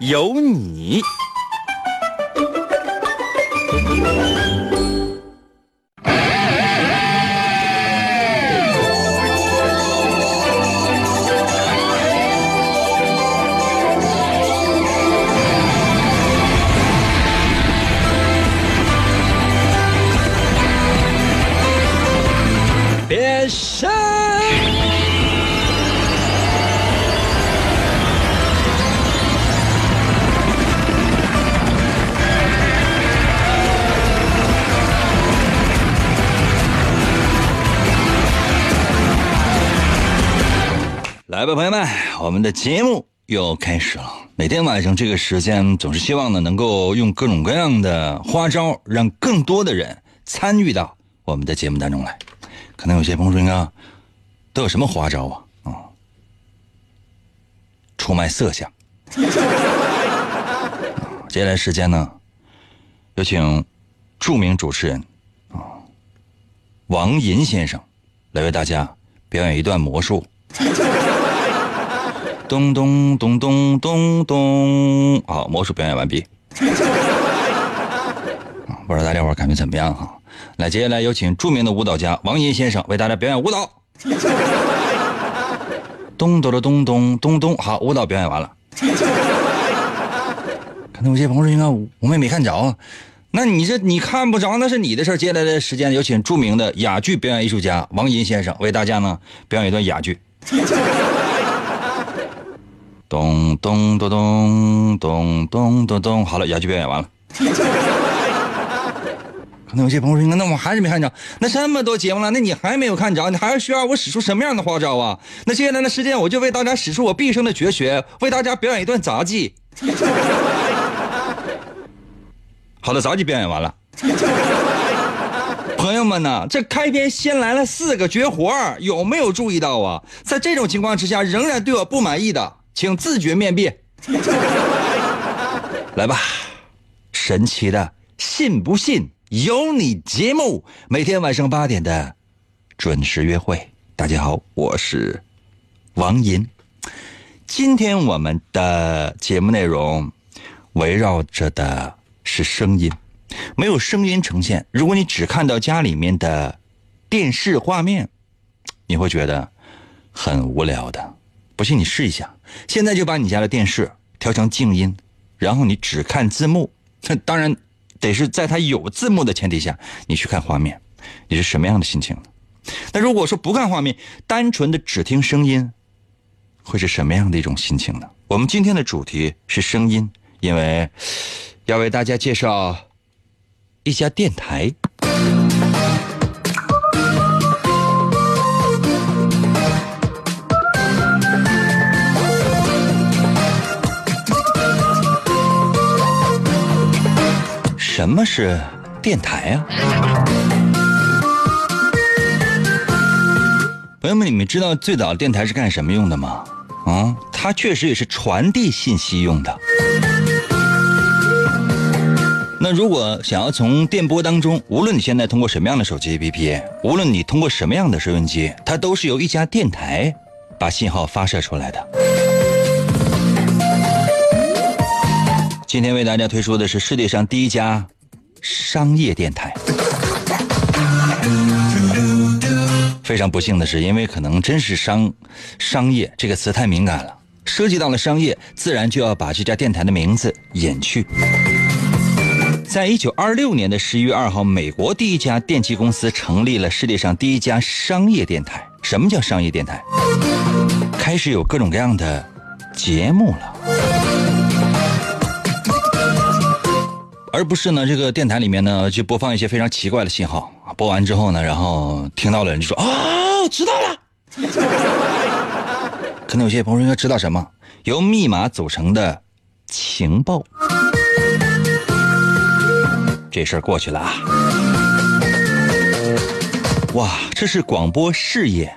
有你。吧，朋友们，我们的节目又开始了。每天晚上这个时间，总是希望呢能够用各种各样的花招，让更多的人参与到我们的节目当中来。可能有些朋友说：“哥，都有什么花招啊？”啊、出卖色相。接下来时间呢，有请著名主持人啊王银先生来为大家表演一段魔术。咚咚咚咚咚咚，好，魔术表演完毕。不知道大家伙感觉怎么样哈？来，接下来有请著名的舞蹈家王银先生为大家表演舞蹈。咚咚的咚咚咚咚，好，舞蹈表演完了。可能有些朋友：“应该我们也没看着啊。”那你这你看不着，那是你的事儿。接下来的时间，有请著名的哑剧表演艺术家王银先生为大家呢表演一段哑剧。咚咚咚咚咚咚咚咚，好了，哑剧表演完了。可能有些朋友说：“那我还是没看着。那这么多节目了，那你还没有看着？你还需要我使出什么样的花招啊？那接下来的时间，我就为大家使出我毕生的绝学，为大家表演一段杂技。好的，杂技表演完了。朋友们呢，这开篇先来了四个绝活有没有注意到啊？在这种情况之下，仍然对我不满意的，请自觉面壁。来吧，神奇的，信不信由你节目，每天晚上八点的准时约会。大家好，我是王银。今天我们的节目内容围绕着的是声音。没有声音呈现，如果你只看到家里面的电视画面，你会觉得很无聊的。不信你试一下，现在就把你家的电视调成静音，然后你只看字幕。当然，得是在它有字幕的前提下，你去看画面，你是什么样的心情呢？那如果说不看画面，单纯的只听声音，会是什么样的一种心情呢？我们今天的主题是声音，因为要为大家介绍。一家电台。什么是电台啊？朋友们，你们知道最早电台是干什么用的吗？啊，它确实也是传递信息用的。那如果想要从电波当中，无论你现在通过什么样的手机 APP，无论你通过什么样的收音机，它都是由一家电台把信号发射出来的。今天为大家推出的是世界上第一家商业电台。非常不幸的是，因为可能真是商商业这个词太敏感了，涉及到了商业，自然就要把这家电台的名字隐去。在一九二六年的十一月二号，美国第一家电器公司成立了世界上第一家商业电台。什么叫商业电台？开始有各种各样的节目了，而不是呢这个电台里面呢就播放一些非常奇怪的信号。播完之后呢，然后听到了人就说：“哦，知道了。”可能有些朋友应该知道什么？由密码组成的情报。这事儿过去了啊。哇，这是广播事业，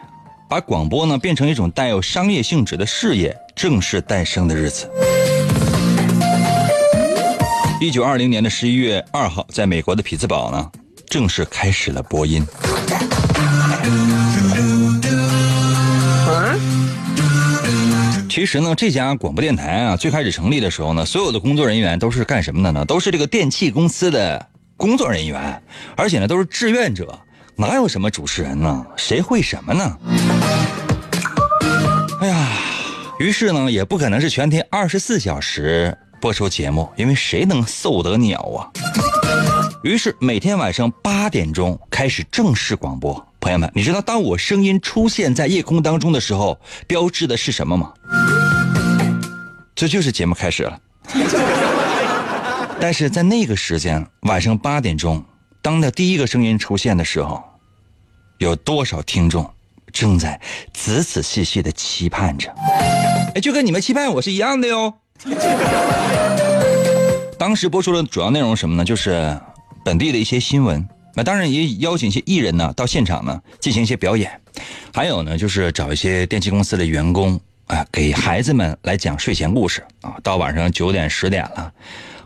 把广播呢变成一种带有商业性质的事业正式诞生的日子。一九二零年的十一月二号，在美国的匹兹堡呢，正式开始了播音。其实呢，这家广播电台啊，最开始成立的时候呢，所有的工作人员都是干什么的呢？都是这个电器公司的工作人员，而且呢都是志愿者，哪有什么主持人呢？谁会什么呢？哎呀，于是呢，也不可能是全天二十四小时播出节目，因为谁能受得了啊？于是每天晚上八点钟开始正式广播。朋友们，你知道当我声音出现在夜空当中的时候，标志的是什么吗？这就是节目开始了。但是在那个时间，晚上八点钟，当那第一个声音出现的时候，有多少听众正在仔仔细细的期盼着？哎，就跟你们期盼我是一样的哟。当时播出的主要内容什么呢？就是本地的一些新闻。那当然也邀请一些艺人呢到现场呢进行一些表演，还有呢就是找一些电器公司的员工啊给孩子们来讲睡前故事啊。到晚上九点十点了，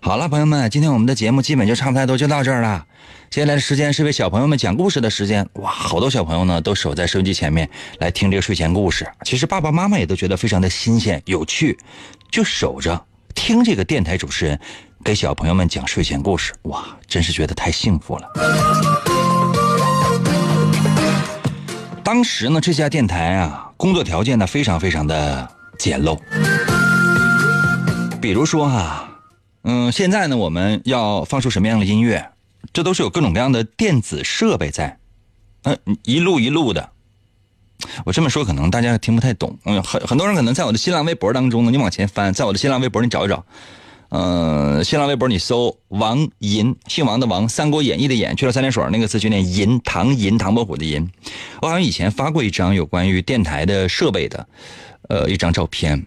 好了，朋友们，今天我们的节目基本就差不太多，就到这儿了。接下来的时间是为小朋友们讲故事的时间。哇，好多小朋友呢都守在收音机前面来听这个睡前故事。其实爸爸妈妈也都觉得非常的新鲜有趣，就守着听这个电台主持人。给小朋友们讲睡前故事，哇，真是觉得太幸福了。当时呢，这家电台啊，工作条件呢非常非常的简陋。比如说哈，嗯，现在呢我们要放出什么样的音乐，这都是有各种各样的电子设备在，嗯，一路一路的。我这么说可能大家听不太懂，嗯，很很多人可能在我的新浪微博当中呢，你往前翻，在我的新浪微博你找一找。嗯，新浪微博你搜王银，姓王的王，《三国演义》的演，去了三点水那个字就念银，唐银，唐伯虎的银。我好像以前发过一张有关于电台的设备的，呃，一张照片。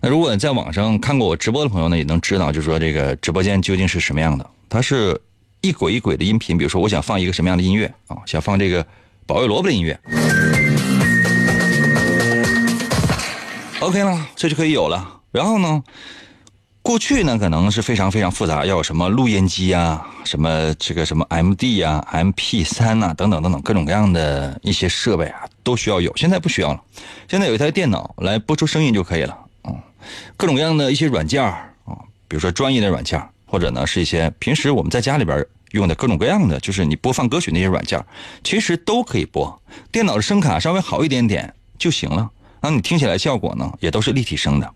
那如果在网上看过我直播的朋友呢，也能知道，就是说这个直播间究竟是什么样的。它是一轨一轨的音频，比如说我想放一个什么样的音乐啊，想放这个保卫萝卜的音乐，OK 了，这就可以有了。然后呢？过去呢，可能是非常非常复杂，要有什么录音机啊，什么这个什么 M D 啊、M P 三呐，等等等等，各种各样的一些设备啊，都需要有。现在不需要了，现在有一台电脑来播出声音就可以了。嗯，各种各样的一些软件啊，比如说专业的软件，或者呢是一些平时我们在家里边用的各种各样的，就是你播放歌曲那些软件，其实都可以播。电脑的声卡稍微好一点点就行了，那你听起来效果呢也都是立体声的。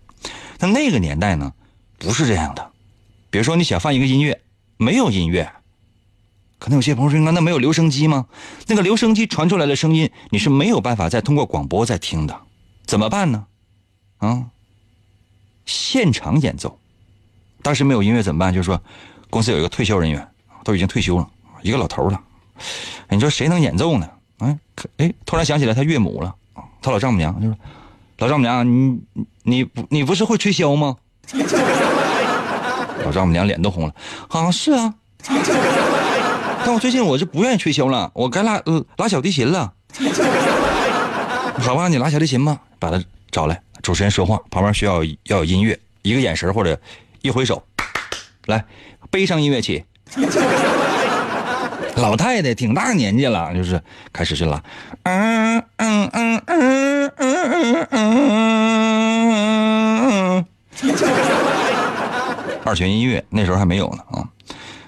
但那个年代呢？不是这样的，比如说你想放一个音乐，没有音乐，可能有些朋友说：“那没有留声机吗？那个留声机传出来的声音，你是没有办法再通过广播再听的，怎么办呢？啊，现场演奏。当时没有音乐怎么办？就是说，公司有一个退休人员，都已经退休了，一个老头了。你说谁能演奏呢？哎，哎，突然想起来他岳母了，他老丈母娘就说：“老丈母娘，你你不你不是会吹箫吗？” 老丈母娘脸都红了，啊是啊，但我最近我就不愿意吹箫了，我该拉拉小提琴了。好吧，你拉小提琴吧，把他找来。主持人说话，旁边需要要有音乐，一个眼神或者一挥手，来，悲伤音乐起。老太太挺大年纪了，就是开始去拉，嗯嗯嗯嗯嗯嗯嗯嗯。二泉音乐那时候还没有呢啊，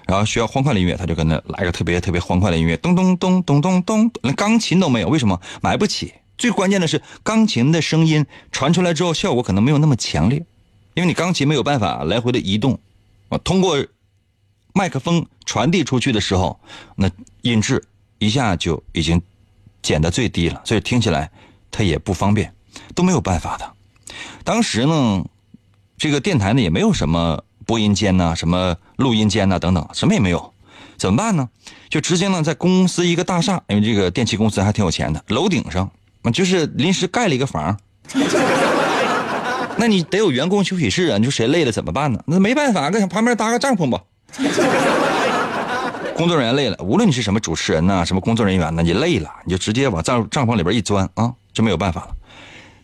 然后需要欢快的音乐，他就跟那来个特别特别欢快的音乐，咚咚咚咚咚咚，连钢琴都没有，为什么买不起？最关键的是钢琴的声音传出来之后，效果可能没有那么强烈，因为你钢琴没有办法来回的移动，啊，通过麦克风传递出去的时候，那音质一下就已经减到最低了，所以听起来它也不方便，都没有办法的。当时呢。这个电台呢也没有什么播音间呐，什么录音间呐等等，什么也没有，怎么办呢？就直接呢在公司一个大厦，因为这个电器公司还挺有钱的，楼顶上，就是临时盖了一个房。那你得有员工休息室啊，你说谁累了怎么办呢？那没办法，搁旁边搭个帐篷吧。工作人员累了，无论你是什么主持人呐、什么工作人员呢，你累了，你就直接往帐帐篷里边一钻啊，就没有办法了。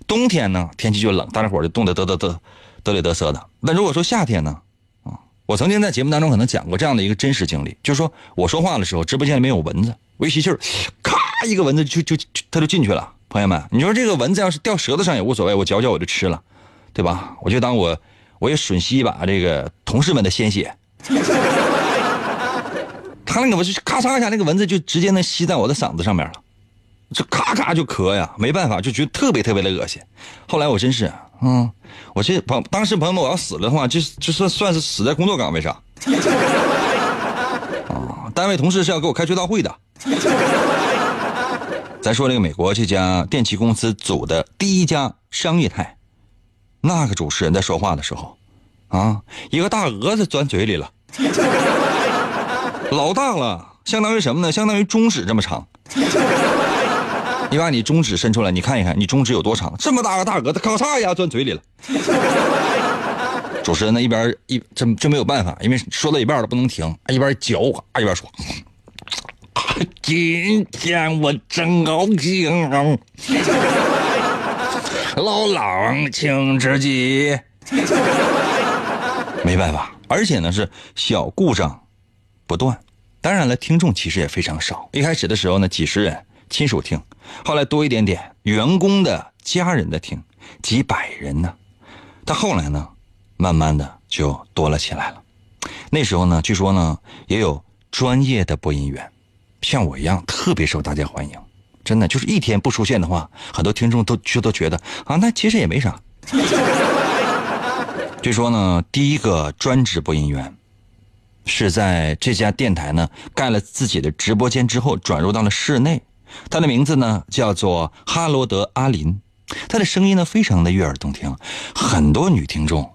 冬天呢，天气就冷，大家伙就冻得得得得得里得瑟的。那如果说夏天呢，啊，我曾经在节目当中可能讲过这样的一个真实经历，就是说我说话的时候，直播间里面有蚊子，我一吸气儿，咔，一个蚊子就就就它就进去了。朋友们，你说这个蚊子要是掉舌头上也无所谓，我嚼嚼我就吃了，对吧？我就当我我也吮吸一把这个同事们的鲜血。他那个蚊子咔嚓一下，那个蚊子就直接能吸在我的嗓子上面了，就咔咔就咳呀，没办法，就觉得特别特别的恶心。后来我真是，嗯，我这朋当时朋友们我要死了的话，就就算算是死在工作岗位上。啊，单位同事是要给我开追悼会的。咱说这个美国这家电器公司组的第一家商业台，那个主持人在说话的时候，啊，一个大蛾子钻嘴里了。老大了，相当于什么呢？相当于中指这么长。你把你中指伸出来，你看一看，你中指有多长？这么大个大蛾子，咔嚓一下钻嘴里了。主持人呢一边一真真没有办法，因为说到一半了不能停，一边嚼啊一边说：“今天我真高兴，老狼请吃鸡。”没办法，而且呢是小故障不断。当然了，听众其实也非常少。一开始的时候呢，几十人亲属听，后来多一点点，员工的家人的听，几百人呢。但后来呢，慢慢的就多了起来了。那时候呢，据说呢，也有专业的播音员，像我一样特别受大家欢迎。真的，就是一天不出现的话，很多听众都就都觉得啊，那其实也没啥。据说呢，第一个专职播音员。是在这家电台呢盖了自己的直播间之后，转入到了室内。他的名字呢叫做哈罗德·阿林，他的声音呢非常的悦耳动听，很多女听众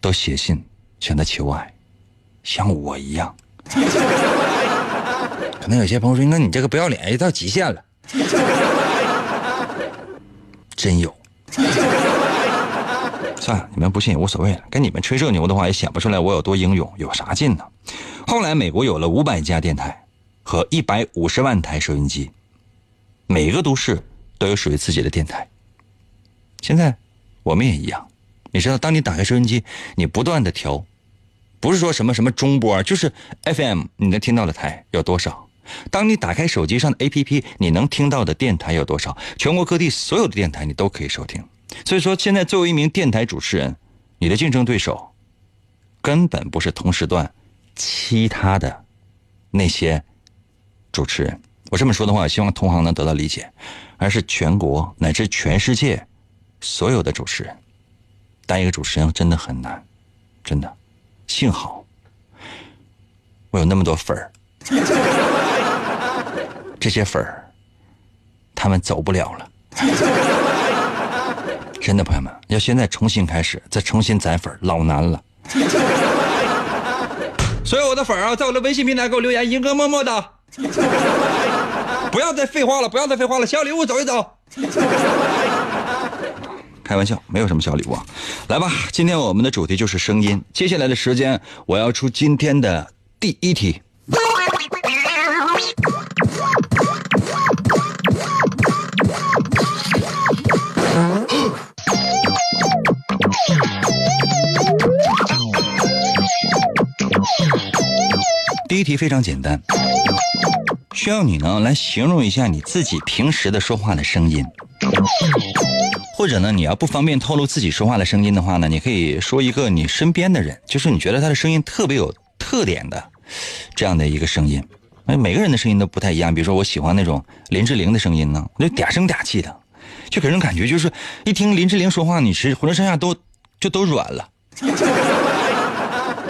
都写信向他求爱，像我一样。可能有些朋友说：“那你这个不要脸也到极限了。”真有。算了，你们不信也无所谓了。跟你们吹这牛的话，也显不出来我有多英勇，有啥劲呢？后来，美国有了五百家电台和一百五十万台收音机，每个都市都有属于自己的电台。现在我们也一样，你知道，当你打开收音机，你不断的调，不是说什么什么中波，就是 FM，你能听到的台有多少？当你打开手机上的 APP，你能听到的电台有多少？全国各地所有的电台你都可以收听。所以说，现在作为一名电台主持人，你的竞争对手根本不是同时段其他的那些主持人。我这么说的话，希望同行能得到理解，而是全国乃至全世界所有的主持人。当一个主持人真的很难，真的。幸好我有那么多粉儿，这些粉儿他们走不了了。真的，朋友们，要现在重新开始，再重新攒粉，老难了。所有我的粉啊，在我的微信平台给我留言，一哥么么哒。不要再废话了，不要再废话了，小礼物走一走。开玩笑，没有什么小礼物。啊。来吧，今天我们的主题就是声音。接下来的时间，我要出今天的第一题。第一题非常简单，需要你呢来形容一下你自己平时的说话的声音，或者呢你要不方便透露自己说话的声音的话呢，你可以说一个你身边的人，就是你觉得他的声音特别有特点的这样的一个声音。每个人的声音都不太一样，比如说我喜欢那种林志玲的声音呢，就嗲声嗲气的，就给人感觉就是一听林志玲说话，你是浑身上下都就都软了，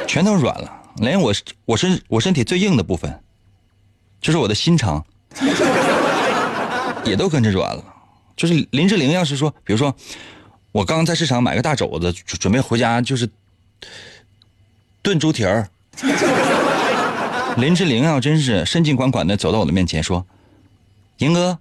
全都软了。连我我身我身体最硬的部分，就是我的心肠，也都跟着软了。就是林志玲要是说，比如说，我刚在市场买个大肘子，准备回家就是炖猪蹄儿。林志玲要真是深情款款的走到我的面前说：“银哥，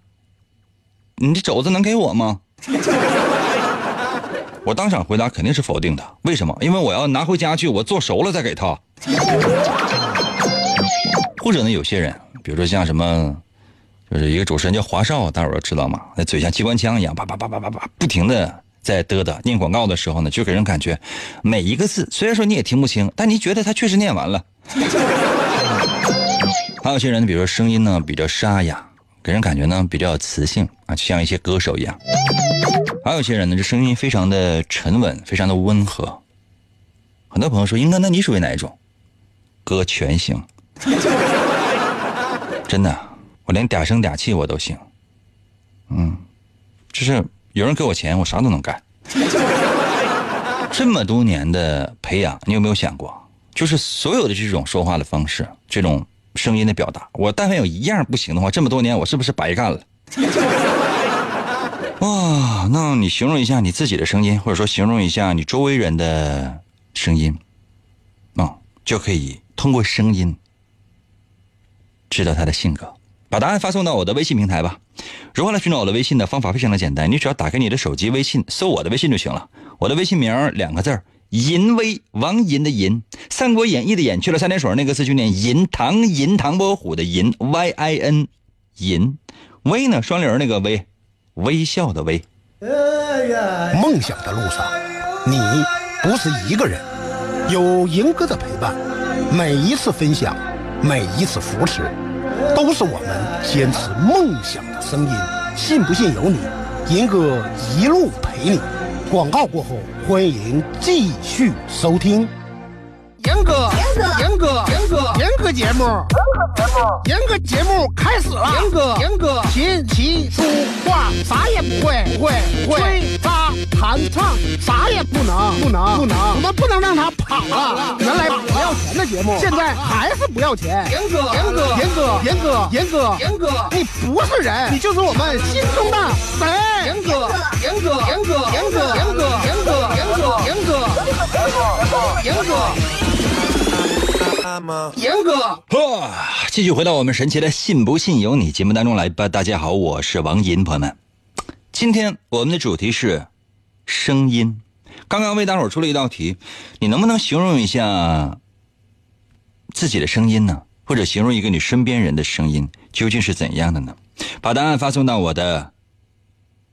你这肘子能给我吗？” 我当场回答肯定是否定的。为什么？因为我要拿回家去，我做熟了再给他。或者呢，有些人，比如说像什么，就是一个主持人叫华少，大伙儿都知道嘛，那嘴像机关枪一样，叭叭叭叭叭叭，不停的在嘚嘚念广告的时候呢，就给人感觉每一个字虽然说你也听不清，但你觉得他确实念完了。还有些人，比如说声音呢比较沙哑，给人感觉呢比较有磁性啊，就像一些歌手一样。还有些人呢，这声音非常的沉稳，非常的温和。很多朋友说，英哥，那你属于哪一种？歌全行，真的，我连嗲声嗲气我都行。嗯，就是有人给我钱，我啥都能干。这么多年的培养，你有没有想过，就是所有的这种说话的方式，这种声音的表达，我但凡有一样不行的话，这么多年我是不是白干了？哇，那你形容一下你自己的声音，或者说形容一下你周围人的声音，啊，就可以。通过声音知道他的性格，把答案发送到我的微信平台吧。如何来寻找我的微信的方法非常的简单，你只要打开你的手机微信，搜我的微信就行了。我的微信名两个字儿：银威，王银的银，《三国演义》的演去了三点水那个字就念银，唐银唐伯虎的银，Y I N，银，威呢双零那个威，微笑的微。梦想的路上，你不是一个人，有银哥的陪伴。每一次分享，每一次扶持，都是我们坚持梦想的声音。信不信由你，银哥一路陪你。广告过后，欢迎继续收听。严哥，严哥，严哥，严哥，严哥节目，严哥节目节目开始了。严哥，严哥，琴棋书画啥也不会，不会，不会，弹唱啥也不能，不能，不能，我们不能让他跑了。原来不要钱的节目，现在还是不要钱。严哥，严哥，严哥，严哥，严哥，严哥，你不是人，你就是我们心中的神。严哥，严哥，严哥，严哥，严哥，严哥，严哥，严哥，严哥。严哥，呵，继续回到我们神奇的“信不信由你”节目当中来吧。大家好，我是王银，朋友们，今天我们的主题是声音。刚刚为大伙儿出了一道题，你能不能形容一下自己的声音呢？或者形容一个你身边人的声音究竟是怎样的呢？把答案发送到我的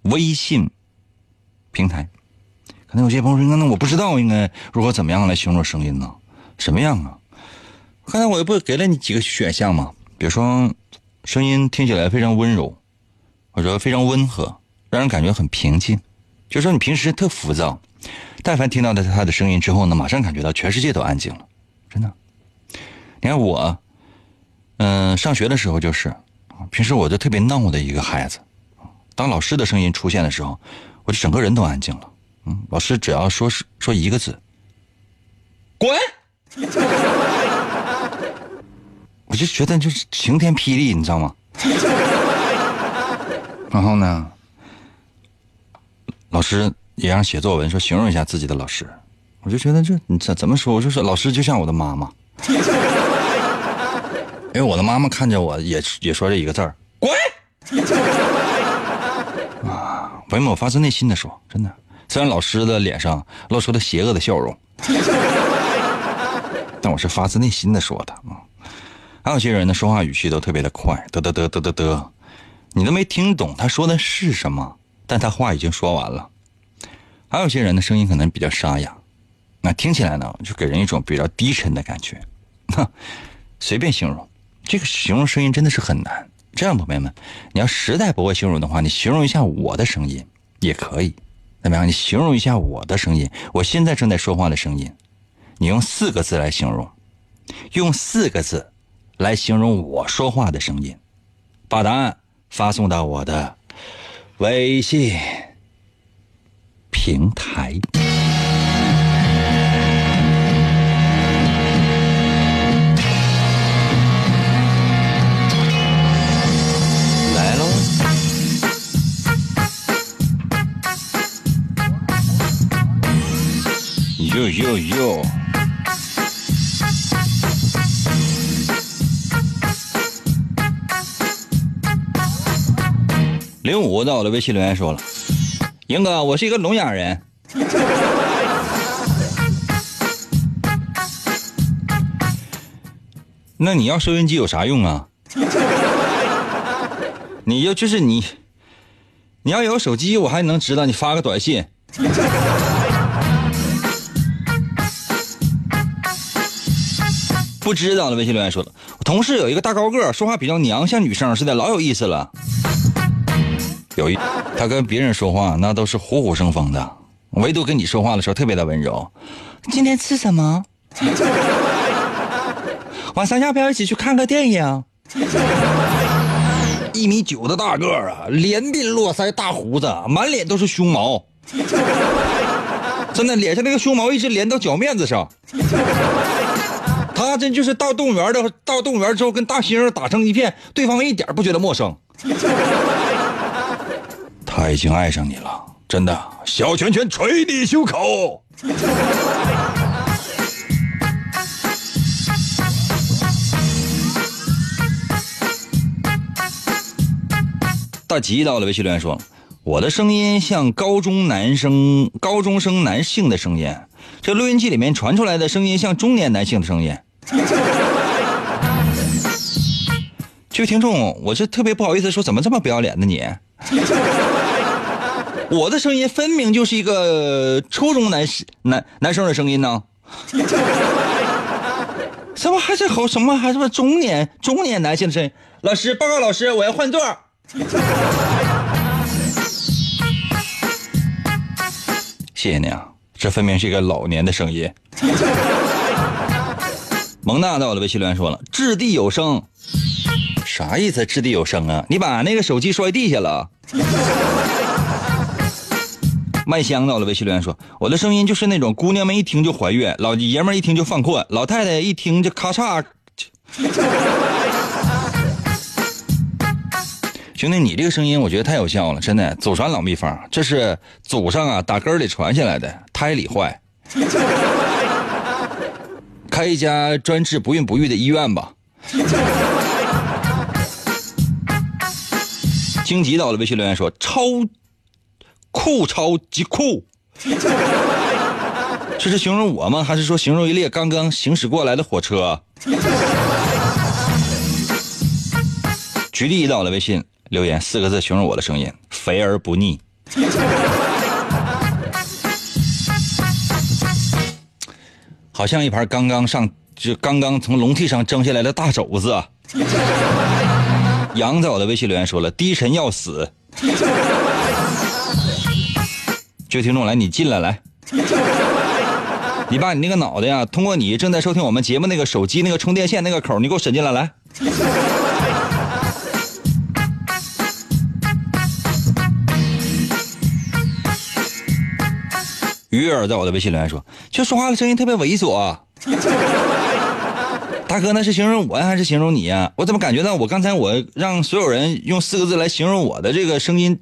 微信平台。可能有些朋友说：“那我不知道应该如何怎么样来形容声音呢？什么样啊？”刚才我不给了你几个选项吗？比如说，声音听起来非常温柔，或者说非常温和，让人感觉很平静。就说你平时特浮躁，但凡听到的他的声音之后呢，马上感觉到全世界都安静了，真的。你看我，嗯，上学的时候就是，平时我就特别闹的一个孩子。当老师的声音出现的时候，我就整个人都安静了。嗯，老师只要说是说一个字，滚。我就觉得就是晴天霹雳，你知道吗？然后呢，老师也让写作文，说形容一下自己的老师。我就觉得这你怎怎么说？我就说老师就像我的妈妈，因为我的妈妈看着我也也说这一个字儿，滚！啊，朋友们，我发自内心的说，真的，虽然老师的脸上露出了邪恶的笑容，但我是发自内心的说的啊。还有些人呢，说话语气都特别的快，嘚嘚嘚嘚嘚嘚，你都没听懂他说的是什么，但他话已经说完了。还有些人的声音可能比较沙哑，那听起来呢，就给人一种比较低沉的感觉。哼，随便形容，这个形容声音真的是很难。这样，朋友们，你要实在不会形容的话，你形容一下我的声音也可以。怎么样？你形容一下我的声音，我现在正在说话的声音，你用四个字来形容，用四个字。来形容我说话的声音，把答案发送到我的微信平台。来喽！哟哟哟！零五在我的微信留言说了：“英哥，我是一个聋哑人。那你要收音机有啥用啊？你要就是你，你要有手机，我还能知道你发个短信。不知道的微信留言说了，我同事有一个大高个，说话比较娘，像女生似的，老有意思了。有一，他跟别人说话那都是虎虎生风的，唯独跟你说话的时候特别的温柔。今天吃什么？晚上要不要一起去看个电影？一米九的大个儿啊，连鬓络腮，大胡子，满脸都是胸毛，真的脸上那个胸毛一直连到脚面子上。他真就是到动物园的，到动物园之后跟大猩猩打成一片，对方一点不觉得陌生。他已经爱上你了，真的。小拳拳捶你胸口。大吉到了，微信留言说：“我的声音像高中男生、高中生男性的声音，这录音机里面传出来的声音像中年男性的声音。”这位听众，我是特别不好意思说，怎么这么不要脸呢？你，我的声音分明就是一个初中男男男生的声音呢。什么还是好什么还是中年中年男性的声音？老师报告老师，我要换座。谢谢你啊，这分明是一个老年的声音。蒙娜在我的微信留言说了：“掷地有声，啥意思？掷地有声啊？你把那个手机摔地下了。” 麦香在我的微信留言说：“我的声音就是那种姑娘们一听就怀孕，老爷们一听就犯困，老太太一听就咔嚓。”兄弟，你这个声音我觉得太有效了，真的祖传老秘方，这是祖上啊打根里传下来的，胎里坏。开一家专治不孕不育的医院吧。荆棘到了微信留言说：“超酷，超级酷。”这是形容我吗？还是说形容一列刚刚行驶过来的火车？举例到了微信留言四个字形容我的声音：肥而不腻。好像一盘刚刚上就刚刚从笼屉上蒸下来的大肘子。杨在我的微信留言说了：“低沉要死。”这位听众来，你进来来，你把你那个脑袋呀，通过你正在收听我们节目那个手机那个充电线那个口，你给我伸进来来。鱼儿在我的微信留言说：“就说话的声音特别猥琐。”大哥，那是形容我呀，还是形容你呀？我怎么感觉到我刚才我让所有人用四个字来形容我的这个声音，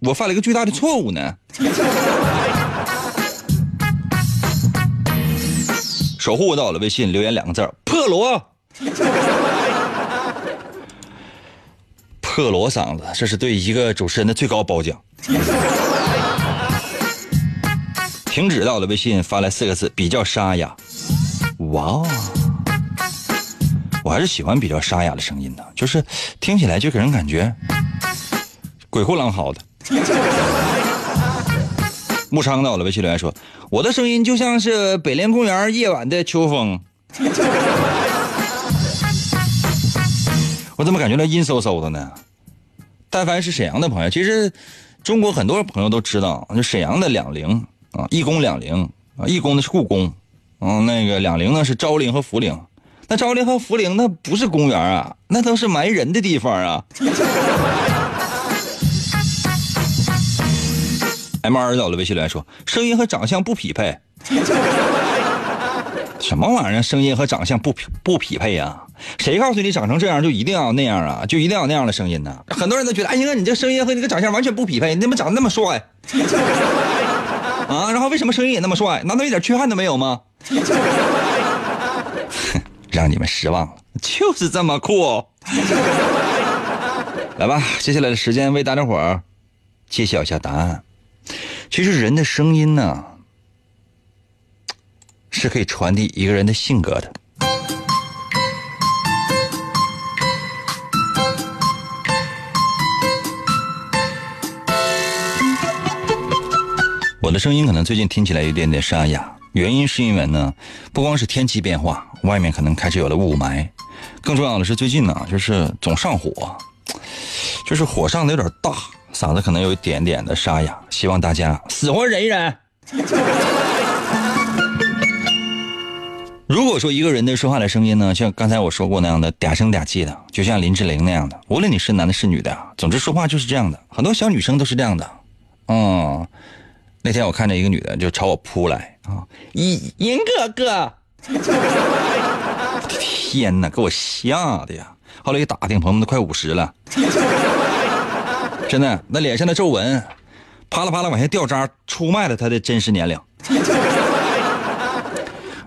我犯了一个巨大的错误呢？守护到了微信留言两个字破锣。破锣嗓子，这是对一个主持人的最高褒奖。停止到了微信发来四个字，比较沙哑。哇哦，我还是喜欢比较沙哑的声音的，就是听起来就给人感觉鬼哭狼嚎的。木昌到了微信留言说：“我的声音就像是北莲公园夜晚的秋风。”我怎么感觉到阴飕飕的呢？但凡是沈阳的朋友，其实中国很多朋友都知道，就沈阳的两陵。啊，一宫两陵啊，一宫的是故宫，嗯，那个两陵呢是昭陵和福陵。那昭陵和福陵那不是公园啊，那都是埋人的地方啊。M 二到了微信来说，声音和长相不匹配。什么玩意儿？声音和长相不匹不匹配呀？谁告诉你长成这样就一定要那样啊？就一定要那样的声音呢？很多人都觉得，哎呀，你这声音和你个长相完全不匹配，你怎么长得那么帅？啊，然后为什么声音也那么帅？难道一点缺憾都没有吗？哼 让你们失望了，就是这么酷。来吧，接下来的时间为大家伙儿揭晓一下答案。其实人的声音呢是可以传递一个人的性格的。我的声音可能最近听起来有点点沙哑原因是因为呢不光是天气变化外面可能开始有了雾霾更重要的是最近呢就是总上火就是火上的有点大嗓子可能有一点点的沙哑，希望大家死活忍一忍。如果说一个人的说话的声音呢，像刚才我说过那样的嗲声嗲气的，就像林志玲那样的，无论你是男的是女的，总之说话就是这样的，很多小女生都是这样的，嗯。那天我看着一个女的就朝我扑来啊，银银哥哥，天哪，给我吓的呀！后来一打听，朋友们都快五十了，真的，那脸上的皱纹，啪啦啪啦往下掉渣，出卖了他的真实年龄。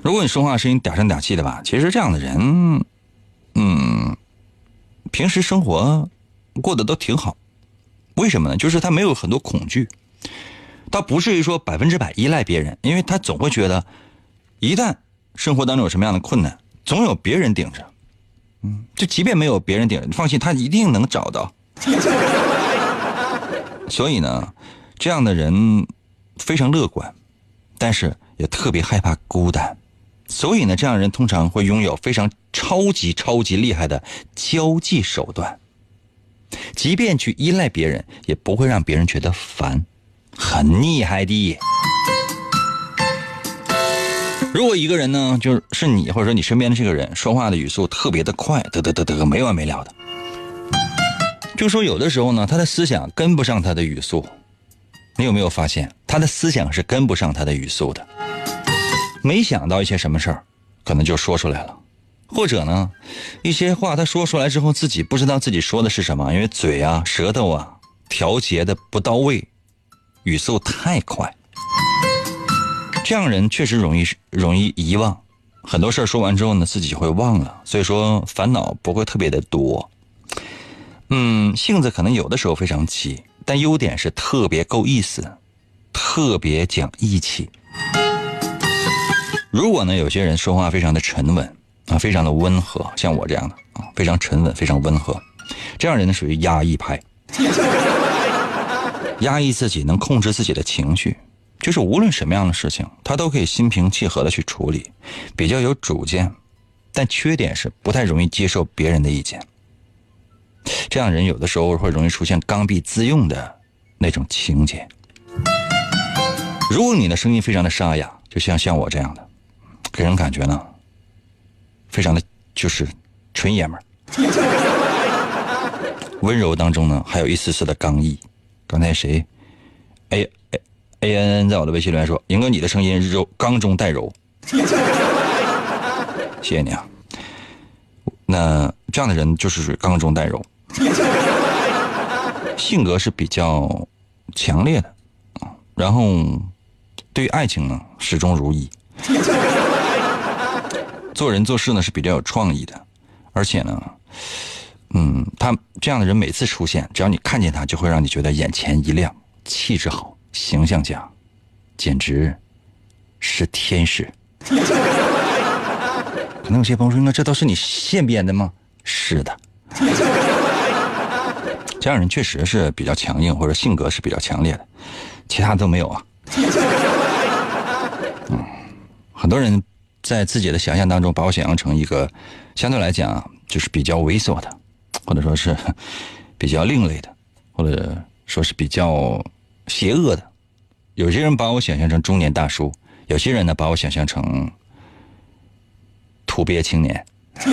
如果你说话声音嗲声嗲气的吧，其实这样的人，嗯，平时生活过得都挺好，为什么呢？就是他没有很多恐惧。他不至于说百分之百依赖别人，因为他总会觉得，一旦生活当中有什么样的困难，总有别人顶着。嗯，就即便没有别人顶着，你放心，他一定能找到。所以呢，这样的人非常乐观，但是也特别害怕孤单。所以呢，这样人通常会拥有非常超级超级厉害的交际手段，即便去依赖别人，也不会让别人觉得烦。很厉害的。如果一个人呢，就是是你或者说你身边的这个人说话的语速特别的快，得得得得没完没了的，就说有的时候呢，他的思想跟不上他的语速。你有没有发现，他的思想是跟不上他的语速的？没想到一些什么事儿，可能就说出来了，或者呢，一些话他说出来之后，自己不知道自己说的是什么，因为嘴啊、舌头啊调节的不到位。语速太快，这样人确实容易容易遗忘，很多事儿说完之后呢，自己会忘了，所以说烦恼不会特别的多。嗯，性子可能有的时候非常急，但优点是特别够意思，特别讲义气。如果呢，有些人说话非常的沉稳啊，非常的温和，像我这样的啊，非常沉稳，非常温和，这样人呢属于压抑派。压抑自己，能控制自己的情绪，就是无论什么样的事情，他都可以心平气和的去处理，比较有主见，但缺点是不太容易接受别人的意见。这样人有的时候会容易出现刚愎自用的那种情节。如果你的声音非常的沙哑，就像像我这样的，给人感觉呢，非常的就是纯爷们儿，温柔当中呢还有一丝丝的刚毅。刚才谁？A A A N N 在我的微信留言说：“赢哥，你的声音柔刚中带柔。”谢谢你啊。那这样的人就是属于刚中带柔，性格是比较强烈的啊。然后对爱情呢，始终如一。做人做事呢是比较有创意的，而且呢。嗯，他这样的人每次出现，只要你看见他，就会让你觉得眼前一亮，气质好，形象佳，简直是天使。可能有些朋友说：“那这都是你现编的吗？”是的，这样人确实是比较强硬，或者性格是比较强烈的，其他都没有啊。嗯，很多人在自己的想象当中，把我想象成一个相对来讲就是比较猥琐的。或者说是比较另类的，或者说是比较邪恶的。有些人把我想象成中年大叔，有些人呢把我想象成土鳖青年。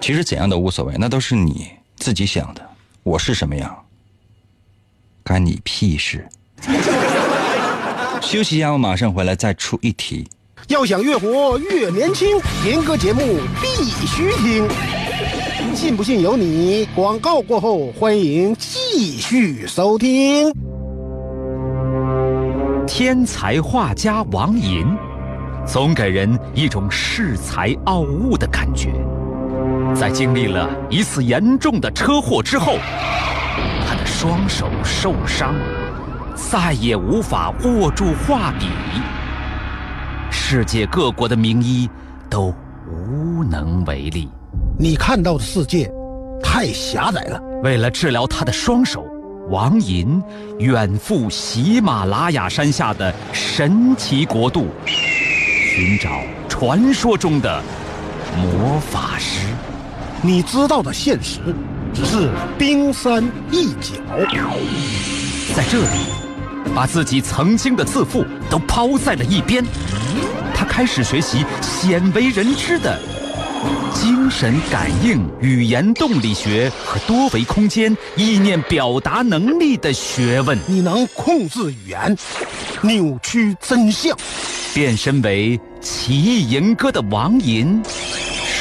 其实怎样都无所谓，那都是你自己想的。我是什么样，干你屁事。休息一下，我马上回来再出一题。要想越活越年轻，严哥节目必须听。信不信由你。广告过后，欢迎继续收听。天才画家王寅，总给人一种恃才傲物的感觉。在经历了一次严重的车祸之后，他的双手受伤，再也无法握住画笔。世界各国的名医都无能为力。你看到的世界太狭窄了。为了治疗他的双手，王寅远赴喜马拉雅山下的神奇国度，寻找传说中的魔法师。你知道的现实只是冰山一角。在这里，把自己曾经的自负都抛在了一边，他开始学习鲜为人知的。精神感应、语言动力学和多维空间意念表达能力的学问，你能控制语言，扭曲真相，变身为奇异吟歌的王银，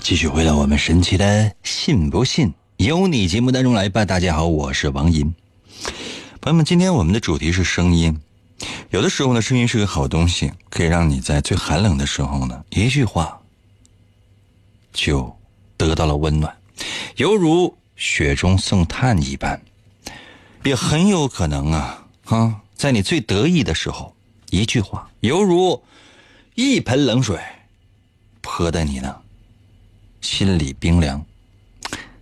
继续回到我们神奇的“信不信由你”节目当中来吧。大家好，我是王银。朋友们，今天我们的主题是声音。有的时候呢，声音是个好东西，可以让你在最寒冷的时候呢，一句话就得到了温暖。犹如雪中送炭一般，也很有可能啊啊，在你最得意的时候，一句话犹如一盆冷水泼的你呢，心里冰凉。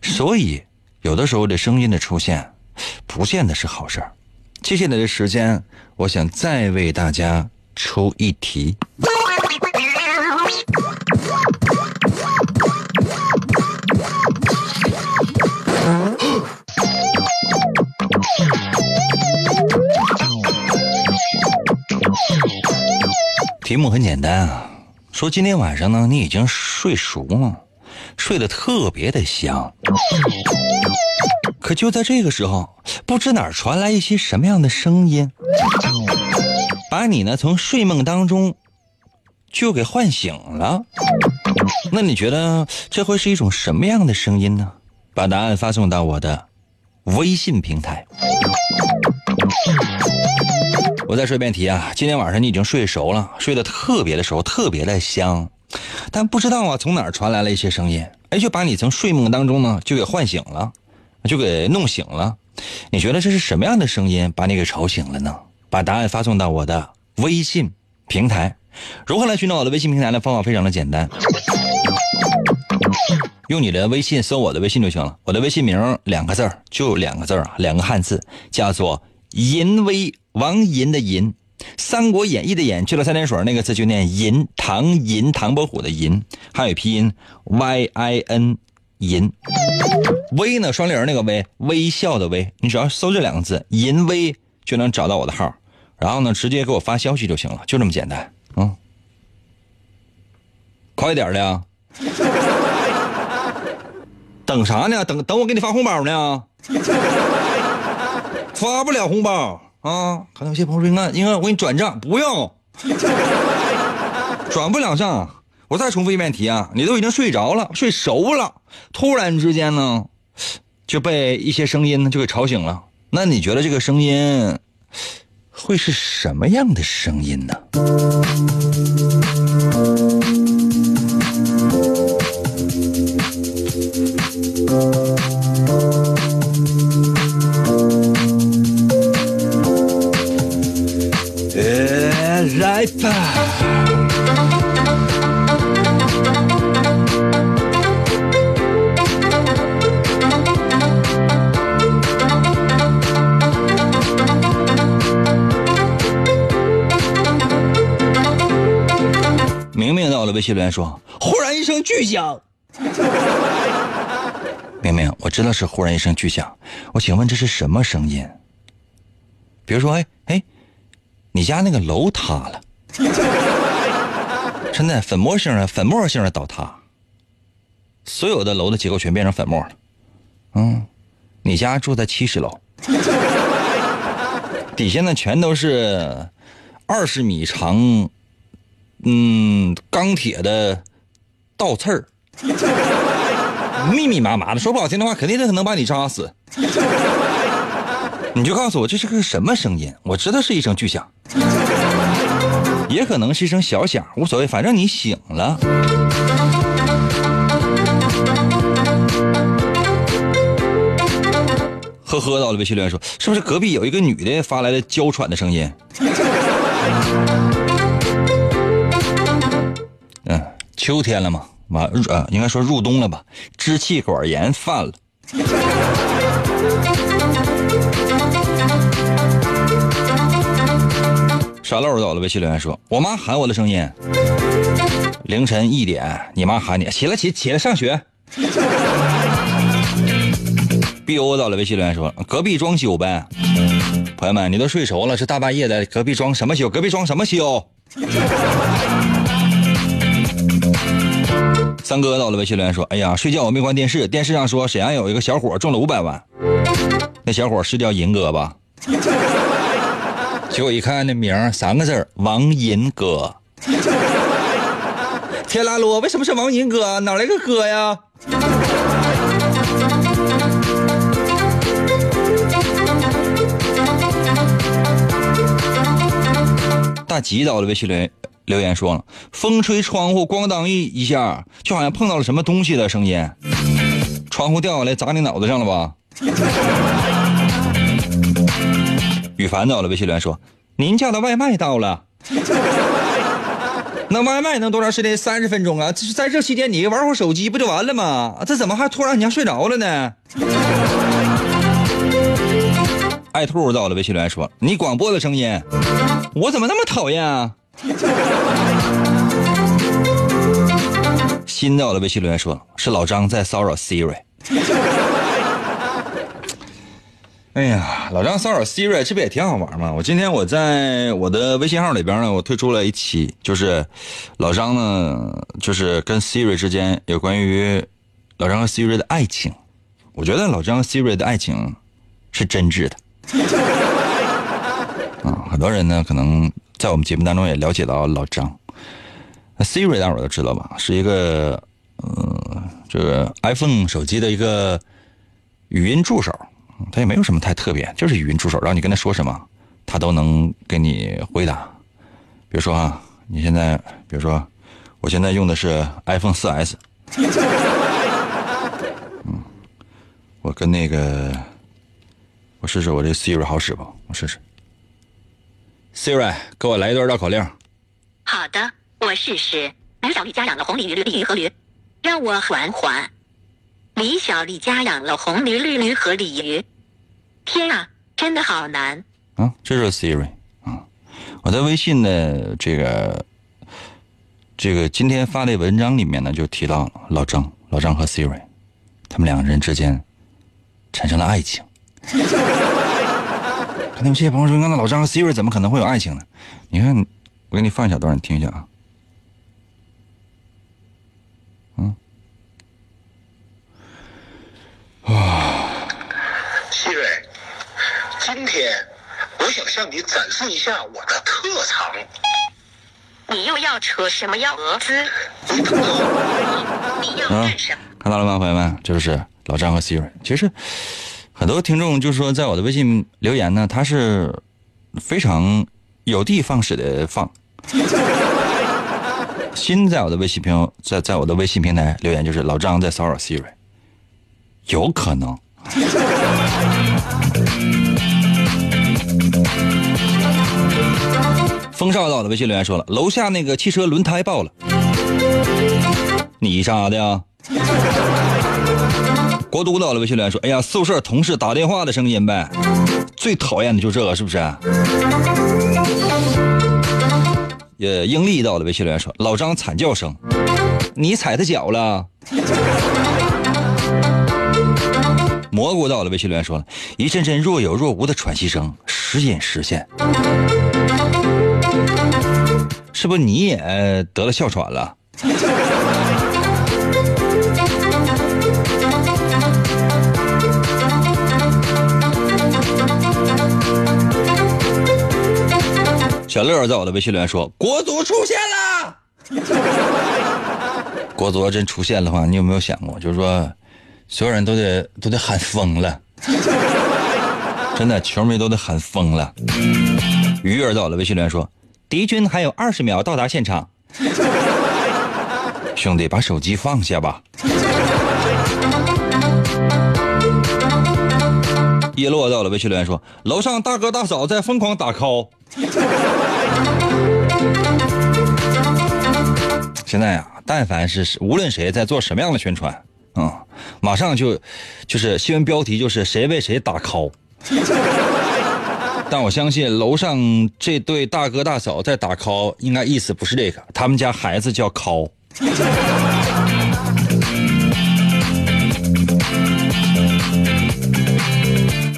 所以，有的时候这声音的出现，不见得是好事儿。接下来的时间，我想再为大家出一题。题目很简单啊，说今天晚上呢，你已经睡熟了，睡得特别的香。可就在这个时候，不知哪儿传来一些什么样的声音，把你呢从睡梦当中就给唤醒了。那你觉得这会是一种什么样的声音呢？把答案发送到我的微信平台。我再说一遍题啊，今天晚上你已经睡熟了，睡得特别的熟，特别的香，但不知道啊从哪儿传来了一些声音，哎，就把你从睡梦当中呢就给唤醒了，就给弄醒了。你觉得这是什么样的声音把你给吵醒了呢？把答案发送到我的微信平台。如何来寻找我的微信平台呢？方法非常的简单，用你的微信搜我的微信就行了。我的微信名两个字就两个字啊，两个汉字，叫做淫威。王银的银，《三国演义》的演，去了三点水那个字就念银，唐银，唐伯虎的银，汉语拼音 y i n 银，微呢双立人那个微，微笑的微，你只要搜这两个字银微就能找到我的号，然后呢直接给我发消息就行了，就这么简单，嗯，快点的呀，等啥呢？等等我给你发红包呢？发不了红包。啊，可能有些朋友说：“那应该我给你转账，不用，转不了账。我再重复一遍题啊，你都已经睡着了，睡熟了，突然之间呢，就被一些声音呢就给吵醒了。那你觉得这个声音会是什么样的声音呢？”微信留言说：“忽然一声巨响。”明明，我知道是忽然一声巨响。我请问这是什么声音？比如说，哎哎。你家那个楼塌了，真的粉末性的粉末性的倒塌，所有的楼的结构全变成粉末了。嗯，你家住在七十楼，底下呢全都是二十米长，嗯，钢铁的倒刺儿，密密麻麻的。说不好听的话，肯定是能把你扎死。你就告诉我这是个什么声音？我知道是一声巨响，也可能是一声小响，无所谓，反正你醒了。呵呵，到了微信留言说，是不是隔壁有一个女的发来的娇喘的声音？秋天了嘛，完呃，应该说入冬了吧，支气管炎犯了。傻漏到了，微信留言说：“我妈喊我的声音。”凌晨一点，你妈喊你起来起起来上学。B O 到了，微信留言说：“隔壁装修呗。”朋友们，你都睡熟了，这大半夜的，隔壁装什么修？隔壁装什么修？三哥到了，微信留言说：“哎呀，睡觉我没关电视，电视上说沈阳有一个小伙中了五百万，那小伙是叫银哥吧？” 结果一看那名三个字王银哥。天啦罗，为什么是王银哥？哪来个哥呀？大吉到了微信留留言说了，风吹窗户咣当一一下，就好像碰到了什么东西的声音，窗户掉下来砸你脑袋上了吧？羽凡到了，微信留言说：“您叫的外卖到了。那外卖能多长时间？三十分钟啊！在这期间你玩会手机不就完了吗？这怎么还突然你像睡着了呢？”爱兔到了，微信留言说：“你广播的声音，我怎么那么讨厌啊？”新到的，微信留言说：“是老张在骚扰 Siri。”哎呀，老张骚扰 Siri，这不也挺好玩吗？我今天我在我的微信号里边呢，我推出了一期，就是老张呢，就是跟 Siri 之间有关于老张和 Siri 的爱情。我觉得老张和 Siri 的爱情是真挚的。啊，很多人呢可能在我们节目当中也了解到老张。那 Siri 大伙都知道吧？是一个嗯，这个 iPhone 手机的一个语音助手。它也没有什么太特别，就是语音助手，让你跟他说什么，他都能给你回答。比如说啊，你现在，比如说，我现在用的是 iPhone 4S，嗯，我跟那个，我试试我这 Siri 好使不？我试试。Siri，给我来一段绕口令。好的，我试试。李小丽家养了红鲤鱼、绿鲤鱼和驴，让我缓缓。李小丽家养了红驴、绿驴和鲤鱼。天啊，真的好难！啊，这是 Siri 啊！我在微信的这个这个今天发的文章里面呢，就提到老张、老张和 Siri，他们两个人之间产生了爱情。可能有些朋友说：“那老张和 Siri 怎么可能会有爱情呢？”你看，我给你放一小段，你听一下啊。啊，希瑞，今天我想向你展示一下我的特长。你又要扯什么幺蛾子？你要干什么？看到了吗，朋友们？这就是老张和 Siri。其实很多听众就是说，在我的微信留言呢，他是非常有的放矢的放。新在我的微信平在在我的微信平台留言就是老张在骚扰 Siri。有可能。风少到的微信留言说了，楼下那个汽车轮胎爆了，你咋的呀？国都到了微信留言说，哎呀，宿舍同事打电话的声音呗，最讨厌的就这个，是不是？也英利到了微信留言说，老张惨叫声，你踩他脚了。蘑菇到了，微信留言说了一阵阵若有若无的喘息声时隐时现，是不是你也得了哮喘了？小乐在我的微信留言说国足出现了，国足要真出现的话，你有没有想过，就是说？所有人都得都得喊疯了，真的，球迷都得喊疯了。鱼儿在我的，微信留言说：“敌军还有二十秒到达现场。”兄弟，把手机放下吧。叶落到了，微信留言说：“楼上大哥大嫂在疯狂打 call。”现在呀，但凡是无论谁在做什么样的宣传，嗯，马上就就是新闻标题就是谁为谁打 call。但我相信楼上这对大哥大嫂在打 call，应该意思不是这个，他们家孩子叫 call。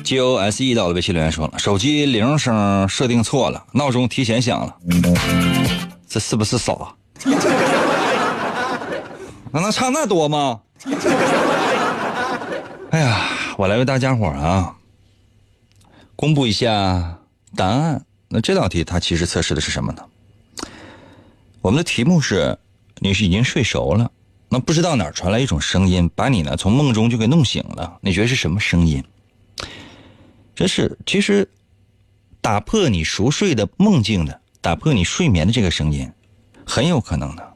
G O S E 到了微信留言说了，手机铃声设定错了，闹钟提前响了，这是不是傻？那能差那多吗？哎呀，我来为大家伙啊公布一下答案。那这道题它其实测试的是什么呢？我们的题目是：你是已经睡熟了，那不知道哪儿传来一种声音，把你呢从梦中就给弄醒了。你觉得是什么声音？这是其实打破你熟睡的梦境的，打破你睡眠的这个声音，很有可能的。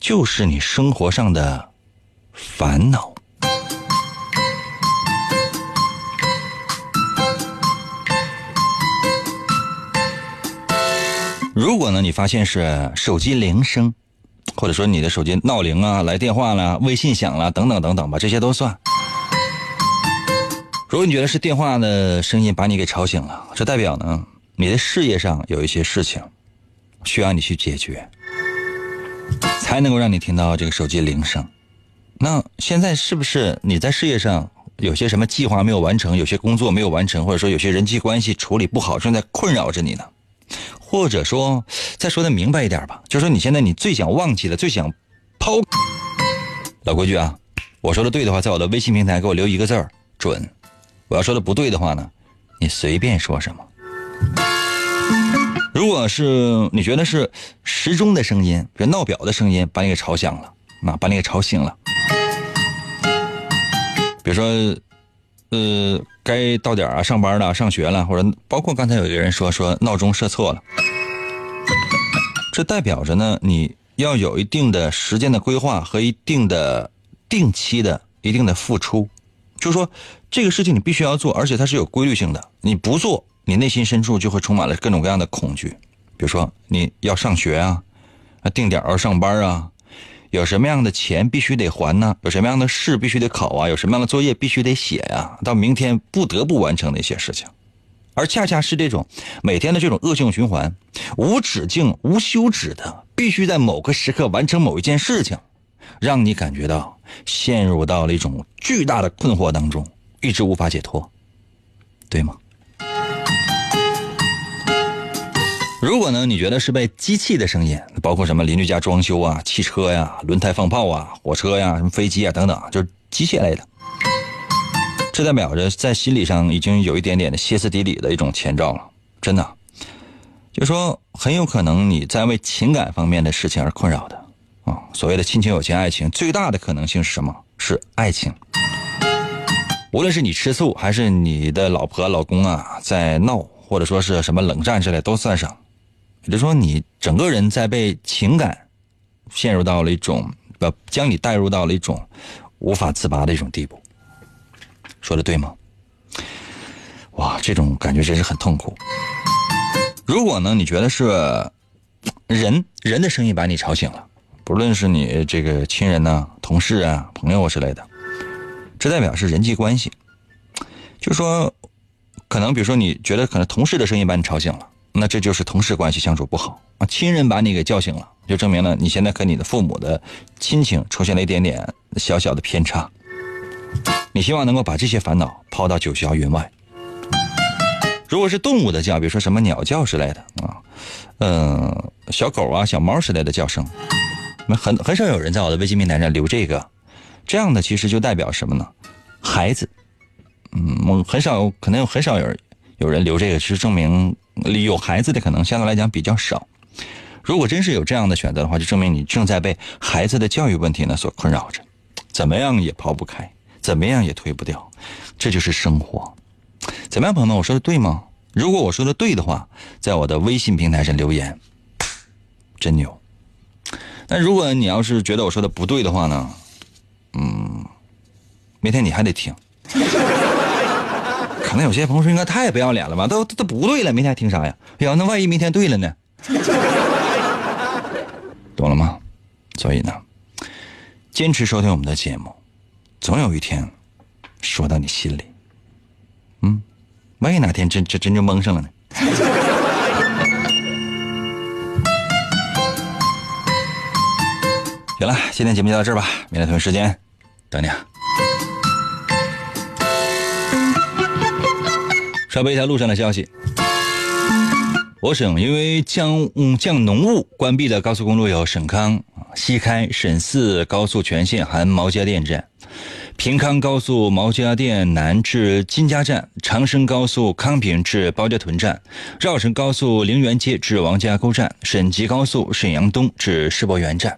就是你生活上的烦恼。如果呢，你发现是手机铃声，或者说你的手机闹铃啊、来电话了、微信响了等等等等吧，这些都算。如果你觉得是电话的声音把你给吵醒了，这代表呢，你的事业上有一些事情需要你去解决。才能够让你听到这个手机铃声。那现在是不是你在事业上有些什么计划没有完成，有些工作没有完成，或者说有些人际关系处理不好，正在困扰着你呢？或者说，再说的明白一点吧，就说你现在你最想忘记的、最想抛 老规矩啊，我说的对的话，在我的微信平台给我留一个字儿准；我要说的不对的话呢，你随便说什么。如果是你觉得是时钟的声音，比如闹表的声音，把你给吵响了，啊，把你给吵醒了。比如说，呃，该到点啊，上班了，上学了，或者包括刚才有一个人说说闹钟设错了，这代表着呢，你要有一定的时间的规划和一定的定期的一定的付出，就是说这个事情你必须要做，而且它是有规律性的，你不做。你内心深处就会充满了各种各样的恐惧，比如说你要上学啊，定点要上班啊，有什么样的钱必须得还呢？有什么样的事必须得考啊？有什么样的作业必须得写呀？到明天不得不完成的一些事情，而恰恰是这种每天的这种恶性循环，无止境、无休止的，必须在某个时刻完成某一件事情，让你感觉到陷入到了一种巨大的困惑当中，一直无法解脱，对吗？如果呢，你觉得是被机器的声音，包括什么邻居家装修啊、汽车呀、轮胎放炮啊、火车呀、什么飞机啊等等，就是机械类的，这代表着在心理上已经有一点点的歇斯底里的一种前兆了。真的，就说很有可能你在为情感方面的事情而困扰的啊。所谓的亲情、友情、爱情，最大的可能性是什么？是爱情。无论是你吃醋，还是你的老婆、老公啊在闹，或者说是什么冷战之类，都算上。也就说，你整个人在被情感陷入到了一种，呃，将你带入到了一种无法自拔的一种地步。说的对吗？哇，这种感觉真是很痛苦。如果呢，你觉得是人人的声音把你吵醒了，不论是你这个亲人呐、同事啊、朋友之类的，这代表是人际关系。就说，可能比如说，你觉得可能同事的声音把你吵醒了。那这就是同事关系相处不好啊，亲人把你给叫醒了，就证明了你现在和你的父母的亲情出现了一点点小小的偏差。你希望能够把这些烦恼抛到九霄云外。如果是动物的叫，比如说什么鸟叫之类的啊，嗯，小狗啊、小猫之类的叫声，那很很少有人在我的微信平台上留这个，这样的其实就代表什么呢？孩子，嗯，我很少，可能有很少有人有人留这个，是证明。有孩子的可能相对来讲比较少。如果真是有这样的选择的话，就证明你正在被孩子的教育问题呢所困扰着，怎么样也抛不开，怎么样也推不掉。这就是生活。怎么样，朋友们？我说的对吗？如果我说的对的话，在我的微信平台上留言，真牛。那如果你要是觉得我说的不对的话呢？嗯，明天你还得听。可能有些朋友说应该太不要脸了吧？都都不对了，明天还听啥呀？哎呀，那万一明天对了呢？懂了吗？所以呢，坚持收听我们的节目，总有一天说到你心里。嗯，万一哪天真真真就蒙上了呢？行了，今天节目就到这儿吧，明天同一时间等你啊。稍微一条路上的消息，我省因为降嗯降浓雾关闭的高速公路有沈康、西开、沈四高速全线含毛家店站。平康高速毛家店南至金家站，长生高速康平至包家屯站，绕城高速陵园街至王家沟站，沈吉高速沈阳东至世博园站。